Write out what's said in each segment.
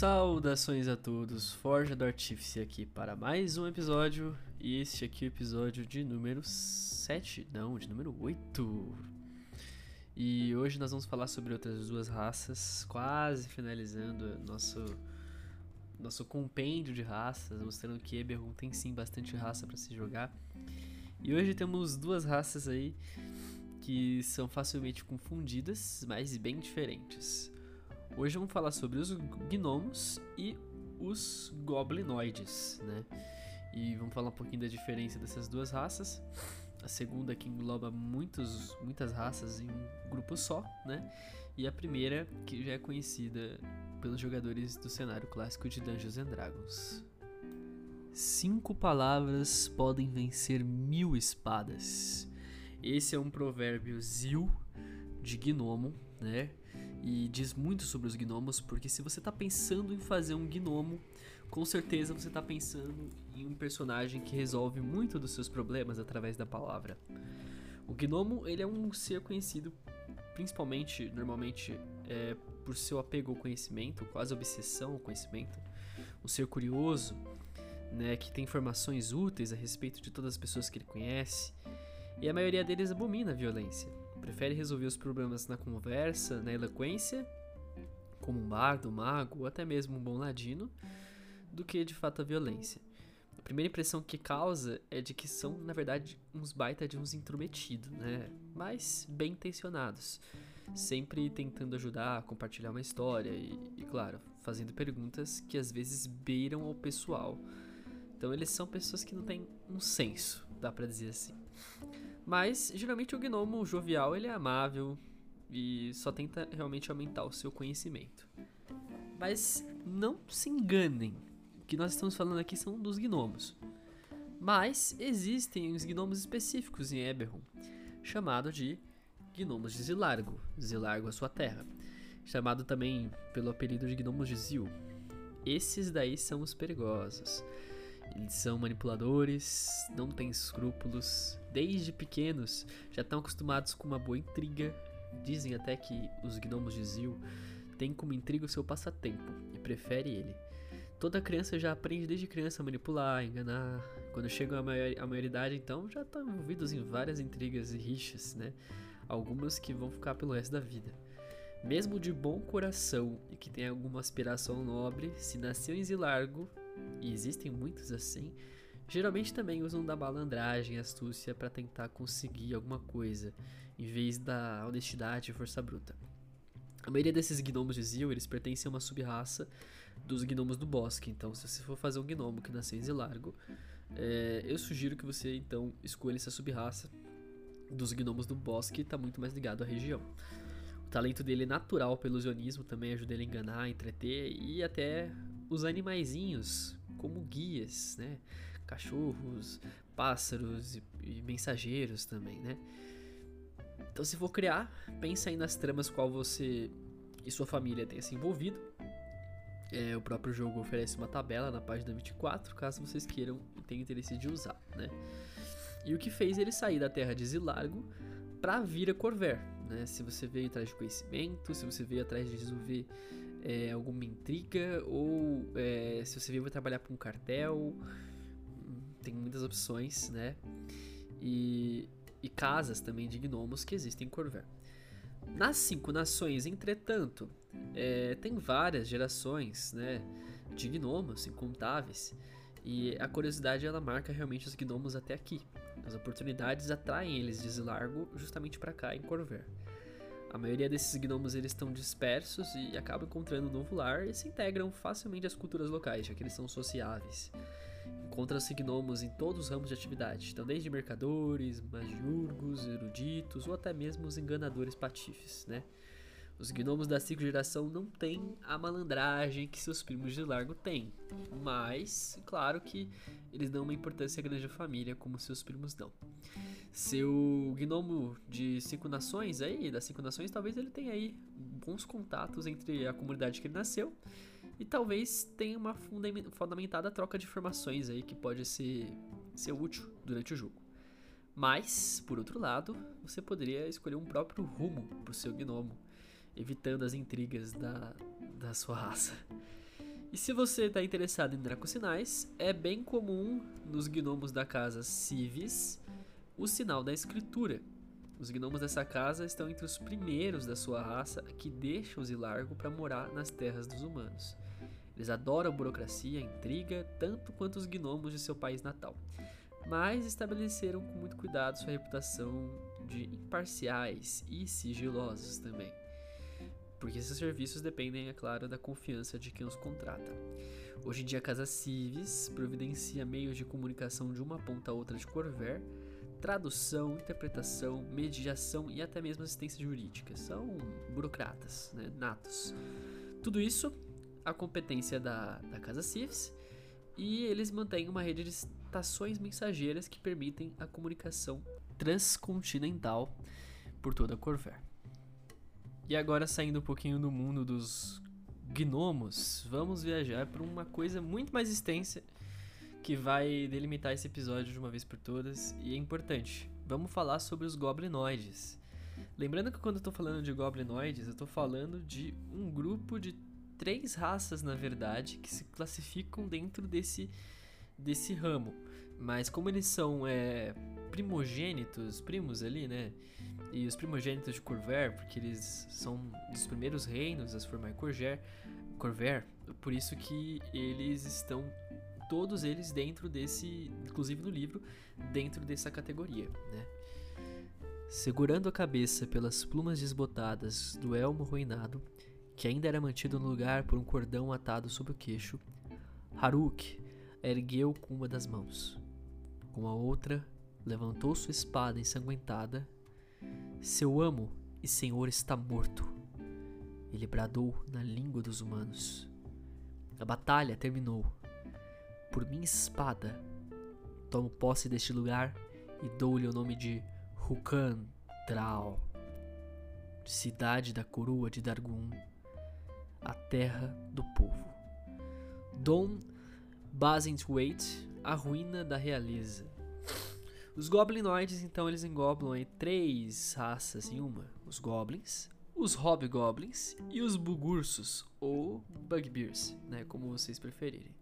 Saudações a todos, Forja do Artífice aqui para mais um episódio e este aqui é o episódio de número 7, não, de número 8. E hoje nós vamos falar sobre outras duas raças, quase finalizando nosso nosso compêndio de raças, mostrando que Eberron tem sim bastante raça para se jogar. E hoje temos duas raças aí que são facilmente confundidas, mas bem diferentes. Hoje vamos falar sobre os gnomos e os goblinoides, né? E vamos falar um pouquinho da diferença dessas duas raças. A segunda que engloba muitos, muitas raças em um grupo só, né? E a primeira que já é conhecida pelos jogadores do cenário clássico de Dungeons and Dragons. Cinco palavras podem vencer mil espadas. Esse é um provérbio zil de gnomo, né? E diz muito sobre os gnomos, porque se você está pensando em fazer um gnomo, com certeza você está pensando em um personagem que resolve muito dos seus problemas através da palavra. O gnomo ele é um ser conhecido principalmente, normalmente, é, por seu apego ao conhecimento, quase obsessão ao conhecimento, um ser curioso, né, que tem informações úteis a respeito de todas as pessoas que ele conhece, e a maioria deles abomina a violência. Prefere resolver os problemas na conversa, na eloquência, como um bardo, um mago ou até mesmo um bom ladino, do que de fato a violência. A primeira impressão que causa é de que são, na verdade, uns baita de uns intrometidos, né? Mas bem intencionados. Sempre tentando ajudar, compartilhar uma história e, e, claro, fazendo perguntas que às vezes beiram ao pessoal. Então eles são pessoas que não têm um senso, dá pra dizer assim. Mas geralmente o gnomo jovial ele é amável e só tenta realmente aumentar o seu conhecimento. Mas não se enganem, o que nós estamos falando aqui são dos gnomos. Mas existem os gnomos específicos em Eberron, chamado de gnomos de Zilargo, Zilargo a sua terra, chamado também pelo apelido de gnomos de Zil. Esses daí são os perigosos. Eles são manipuladores, não têm escrúpulos, desde pequenos já estão acostumados com uma boa intriga. Dizem até que os gnomos de Zil têm como intriga o seu passatempo e prefere ele. Toda criança já aprende desde criança a manipular, enganar. Quando chegam à, maior, à maioridade, então, já estão envolvidos em várias intrigas e rixas, né? Algumas que vão ficar pelo resto da vida. Mesmo de bom coração e que tem alguma aspiração nobre, se nasceu em Zilargo, e existem muitos assim, geralmente também usam da malandragem astúcia para tentar conseguir alguma coisa, em vez da honestidade e força bruta. A maioria desses gnomos de Zil, eles pertencem a uma sub-raça dos gnomos do bosque, então se você for fazer um gnomo que nasceu em Zilargo, é, eu sugiro que você então escolha essa sub-raça dos gnomos do bosque, está muito mais ligado à região. O talento dele é natural pelo ilusionismo também ajuda ele a enganar, entreter e até os animaizinhos como guias, né? Cachorros, pássaros e, e mensageiros também, né? Então, se for criar, pensa aí nas tramas qual você e sua família tenha se envolvido. É, o próprio jogo oferece uma tabela na página 24, caso vocês queiram e tenham interesse de usar, né? E o que fez ele sair da terra de Zilargo para vir a Corver, né? Se você veio atrás de conhecimento, se você veio atrás de resolver é, alguma intriga ou é, se você veio trabalhar para um cartel, tem muitas opções, né? E, e casas também de gnomos que existem em Corver. Nas cinco nações, entretanto, é, tem várias gerações né, de gnomos incontáveis. E a curiosidade ela marca realmente os gnomos até aqui. As oportunidades atraem eles de Largo justamente para cá em Corver. A maioria desses gnomos eles estão dispersos e acabam encontrando um novo lar e se integram facilmente às culturas locais, já que eles são sociáveis. Encontra-se gnomos em todos os ramos de atividade, então desde mercadores, magiurgos, eruditos ou até mesmo os enganadores patifes, né? Os gnomos da ciclo geração não têm a malandragem que seus primos de largo têm, mas, claro que eles dão uma importância grande à família, como seus primos dão. Seu gnomo de cinco nações aí, das cinco nações, talvez ele tenha aí bons contatos entre a comunidade que ele nasceu e talvez tenha uma fundamentada troca de informações aí que pode ser, ser útil durante o jogo. Mas, por outro lado, você poderia escolher um próprio rumo para o seu gnomo evitando as intrigas da, da sua raça. E se você está interessado em dracosinais, é bem comum nos gnomos da casa Civis o sinal da escritura. Os gnomos dessa casa estão entre os primeiros da sua raça que deixam o Zilargo para morar nas terras dos humanos. Eles adoram burocracia, intriga, tanto quanto os gnomos de seu país natal. Mas estabeleceram com muito cuidado sua reputação de imparciais e sigilosos também. Porque esses serviços dependem, é claro, da confiança de quem os contrata. Hoje em dia, a Casa Civis providencia meios de comunicação de uma ponta a outra de Corver, tradução, interpretação, mediação e até mesmo assistência jurídica. São burocratas, né, natos. Tudo isso a competência da, da Casa Civis e eles mantêm uma rede de estações mensageiras que permitem a comunicação transcontinental por toda a Corver. E agora saindo um pouquinho do mundo dos gnomos, vamos viajar para uma coisa muito mais extensa que vai delimitar esse episódio de uma vez por todas e é importante. Vamos falar sobre os goblinoides. Lembrando que quando eu estou falando de goblinoides, eu estou falando de um grupo de três raças, na verdade, que se classificam dentro desse, desse ramo. Mas como eles são é, primogênitos, primos ali, né? E os primogênitos de Corver, porque eles são dos primeiros reinos a se formar em Corver, Corver, por isso que eles estão todos eles dentro desse, inclusive no livro, dentro dessa categoria, né? Segurando a cabeça pelas plumas desbotadas do elmo ruinado, que ainda era mantido no lugar por um cordão atado sobre o queixo, Haruk ergueu com uma das mãos. Com a outra, levantou sua espada ensanguentada seu amo e senhor está morto. Ele bradou na língua dos humanos. A batalha terminou. Por minha espada, tomo posse deste lugar e dou-lhe o nome de Hukan cidade da coroa de Dargun, a terra do povo. Dom Basintwait, a ruína da realeza. Os goblinoides, então, eles englobam aí três raças em uma: os goblins, os hobgoblins e os bugursos, ou bugbears, né, como vocês preferirem.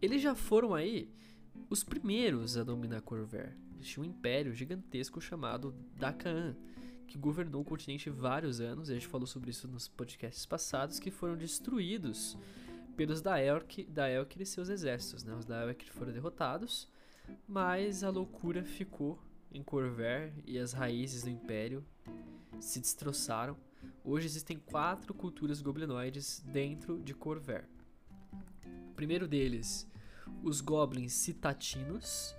Eles já foram aí os primeiros a dominar Corver. Existia um império gigantesco chamado Dakaan, que governou o continente vários anos, a gente falou sobre isso nos podcasts passados, que foram destruídos pelos Daelk, Daelk e seus exércitos. Né? Os Daelk foram derrotados mas a loucura ficou em Corver e as raízes do Império se destroçaram. Hoje existem quatro culturas goblinoides dentro de Corver. O primeiro deles, os goblins citatinos,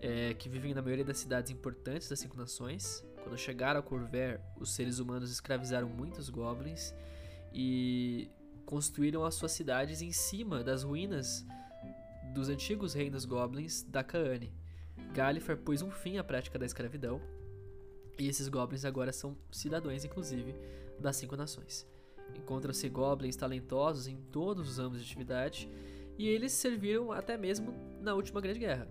é, que vivem na maioria das cidades importantes das cinco nações. Quando chegaram a Corver, os seres humanos escravizaram muitos goblins e construíram as suas cidades em cima das ruínas dos antigos reinos goblins da Kaane. Gallifrey pôs um fim à prática da escravidão, e esses goblins agora são cidadãos, inclusive, das cinco nações. Encontram-se goblins talentosos em todos os âmbitos de atividade, e eles serviram até mesmo na última Grande Guerra.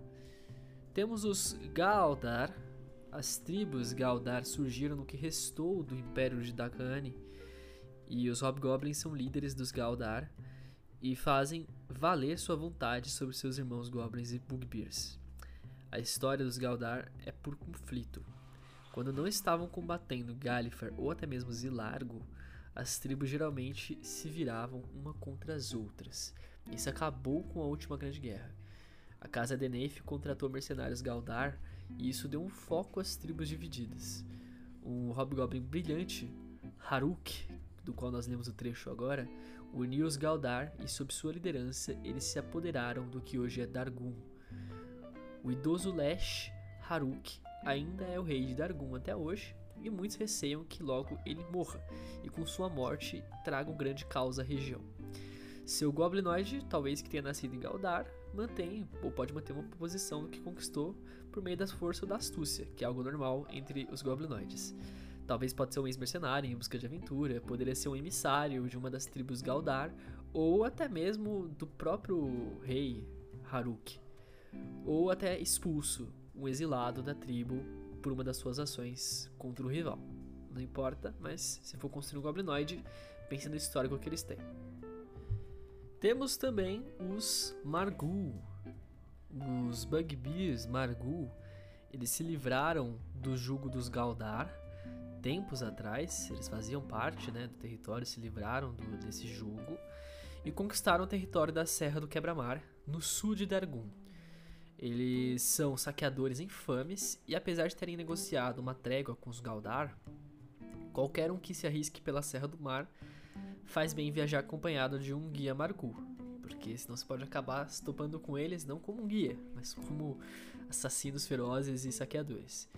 Temos os Galdar. As tribos Galdar surgiram no que restou do Império de Dakani, e os Hobgoblins são líderes dos Galdar, e fazem valer sua vontade sobre seus irmãos goblins e bugbears. A história dos Galdar é por conflito. Quando não estavam combatendo Gallifrey ou até mesmo Zilargo, as tribos geralmente se viravam uma contra as outras. Isso acabou com a última grande guerra. A casa Deneif contratou mercenários Galdar e isso deu um foco às tribos divididas. Um hobgoblin brilhante, Haruk, do qual nós lemos o trecho agora, uniu os Galdar e, sob sua liderança, eles se apoderaram do que hoje é Dargun. O idoso Lesh Haruk ainda é o rei de Dargun até hoje, e muitos receiam que logo ele morra e com sua morte traga um grande caos à região. Seu goblinoide, talvez que tenha nascido em Galdar, mantém ou pode manter uma posição que conquistou por meio da força ou da astúcia, que é algo normal entre os goblinoides. Talvez pode ser um ex-mercenário em busca de aventura, poderia ser um emissário de uma das tribos Galdar, ou até mesmo do próprio rei Haruk, ou até expulso, um exilado da tribo por uma das suas ações contra o rival. Não importa, mas se for construir um goblinoide, pense no histórico que eles têm. Temos também os Margul. Os Bugbears Margul, eles se livraram do jugo dos Galdar tempos atrás, eles faziam parte né, do território, se livraram do, desse jugo e conquistaram o território da Serra do Quebra-Mar, no sul de Dargun. Eles são saqueadores infames e, apesar de terem negociado uma trégua com os Galdar, qualquer um que se arrisque pela Serra do Mar faz bem viajar acompanhado de um guia Margu, porque senão você pode acabar se topando com eles não como um guia, mas como assassinos ferozes e saqueadores.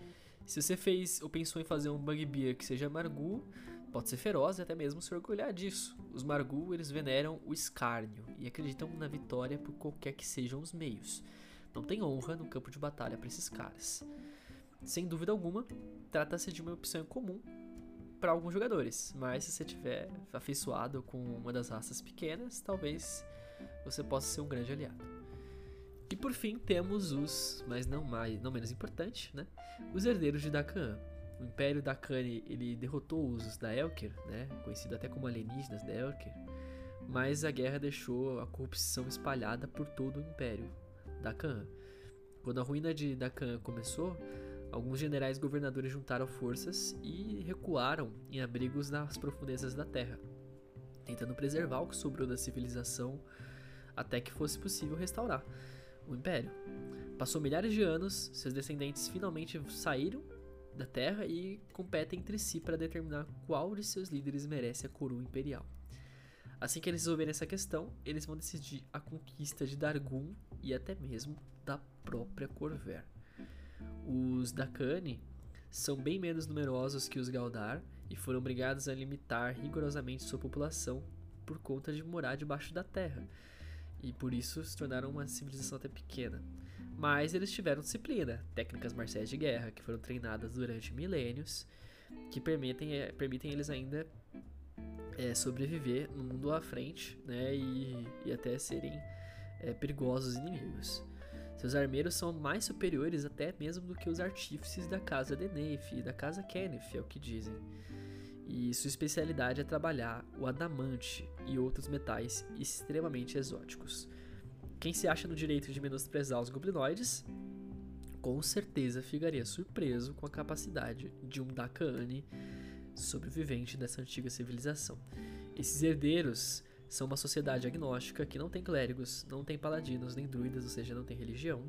Se você fez ou pensou em fazer um bugbear que seja Margu, pode ser feroz e até mesmo se orgulhar disso. Os Margu, eles veneram o escárnio e acreditam na vitória por qualquer que sejam os meios. Não tem honra no campo de batalha para esses caras. Sem dúvida alguma, trata-se de uma opção comum para alguns jogadores, mas se você tiver afeiçoado com uma das raças pequenas, talvez você possa ser um grande aliado. E por fim temos os, mas não mais, não menos importante, né? Os herdeiros de Dakan. O Império Dakani ele derrotou os da Elker, né? Conhecido até como alienígenas da Elker. Mas a guerra deixou a corrupção espalhada por todo o Império Dakan. Quando a ruína de Dakan começou, alguns generais governadores juntaram forças e recuaram em abrigos nas profundezas da terra, tentando preservar o que sobrou da civilização até que fosse possível restaurar o império. Passou milhares de anos, seus descendentes finalmente saíram da terra e competem entre si para determinar qual de seus líderes merece a coroa imperial. Assim que eles resolverem essa questão, eles vão decidir a conquista de Dargun e até mesmo da própria Corver. Os Dakani são bem menos numerosos que os Galdar e foram obrigados a limitar rigorosamente sua população por conta de morar debaixo da terra, e por isso se tornaram uma civilização até pequena. Mas eles tiveram disciplina, técnicas marciais de guerra que foram treinadas durante milênios, que permitem, é, permitem eles ainda é, sobreviver no mundo à frente né, e, e até serem é, perigosos inimigos. Seus armeiros são mais superiores até mesmo do que os artífices da casa de Neif e da casa Kenneth, é o que dizem e sua especialidade é trabalhar o adamante e outros metais extremamente exóticos. Quem se acha no direito de menosprezar os goblinoides, com certeza ficaria surpreso com a capacidade de um Dakaani sobrevivente dessa antiga civilização. Esses herdeiros são uma sociedade agnóstica que não tem clérigos, não tem paladinos nem druidas, ou seja, não tem religião,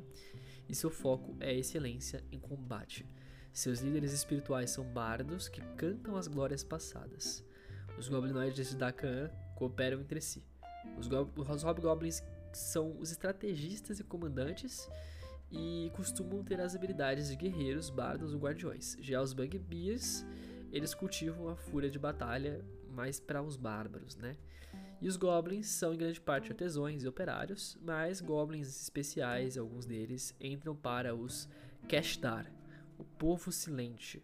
e seu foco é a excelência em combate. Seus líderes espirituais são bardos que cantam as glórias passadas. Os goblinoides de Dakan cooperam entre si. Os, go os hobgoblins são os estrategistas e comandantes e costumam ter as habilidades de guerreiros, bardos ou guardiões. Já os bugbears, eles cultivam a fúria de batalha mais para os bárbaros, né? E os goblins são em grande parte artesãos e operários, mas goblins especiais, alguns deles, entram para os Kashdar, o povo silente,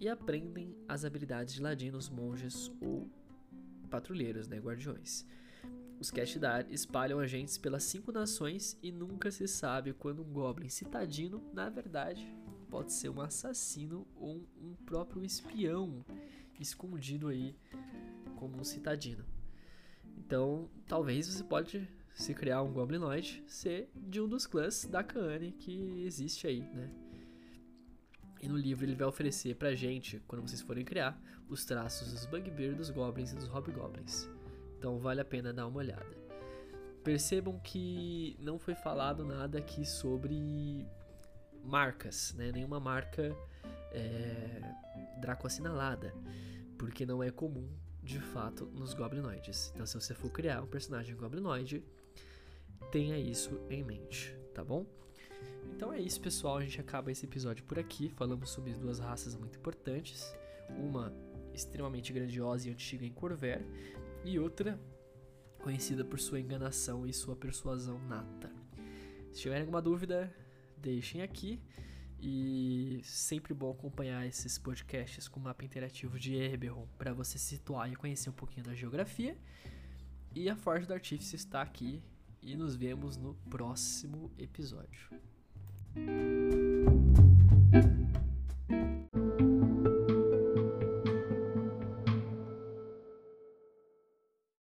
e aprendem as habilidades de ladinos, monges ou patrulheiros, né, guardiões. Os Kashdar espalham agentes pelas cinco nações e nunca se sabe quando um goblin citadino, na verdade, pode ser um assassino ou um, próprio espião escondido aí como um citadino. Então, talvez você pode se criar um goblinoide ser de um dos clãs da Kaane que existe aí, né? E no livro ele vai oferecer pra gente, quando vocês forem criar, os traços dos Bugbear, dos Goblins e dos Hobgoblins. Então vale a pena dar uma olhada. Percebam que não foi falado nada aqui sobre marcas, né? Nenhuma marca é, Draco assinalada, porque não é comum de fato nos goblinoides. Então, se você for criar um personagem goblinoide, tenha isso em mente, tá bom? Então é isso, pessoal. A gente acaba esse episódio por aqui. Falamos sobre duas raças muito importantes. Uma extremamente grandiosa e antiga em Corver, e outra conhecida por sua enganação e sua persuasão nata. Se tiverem alguma dúvida, deixem aqui. E sempre bom acompanhar esses podcasts com o mapa interativo de Eberron para você situar e conhecer um pouquinho da geografia. E a Forja do Artífice está aqui e nos vemos no próximo episódio.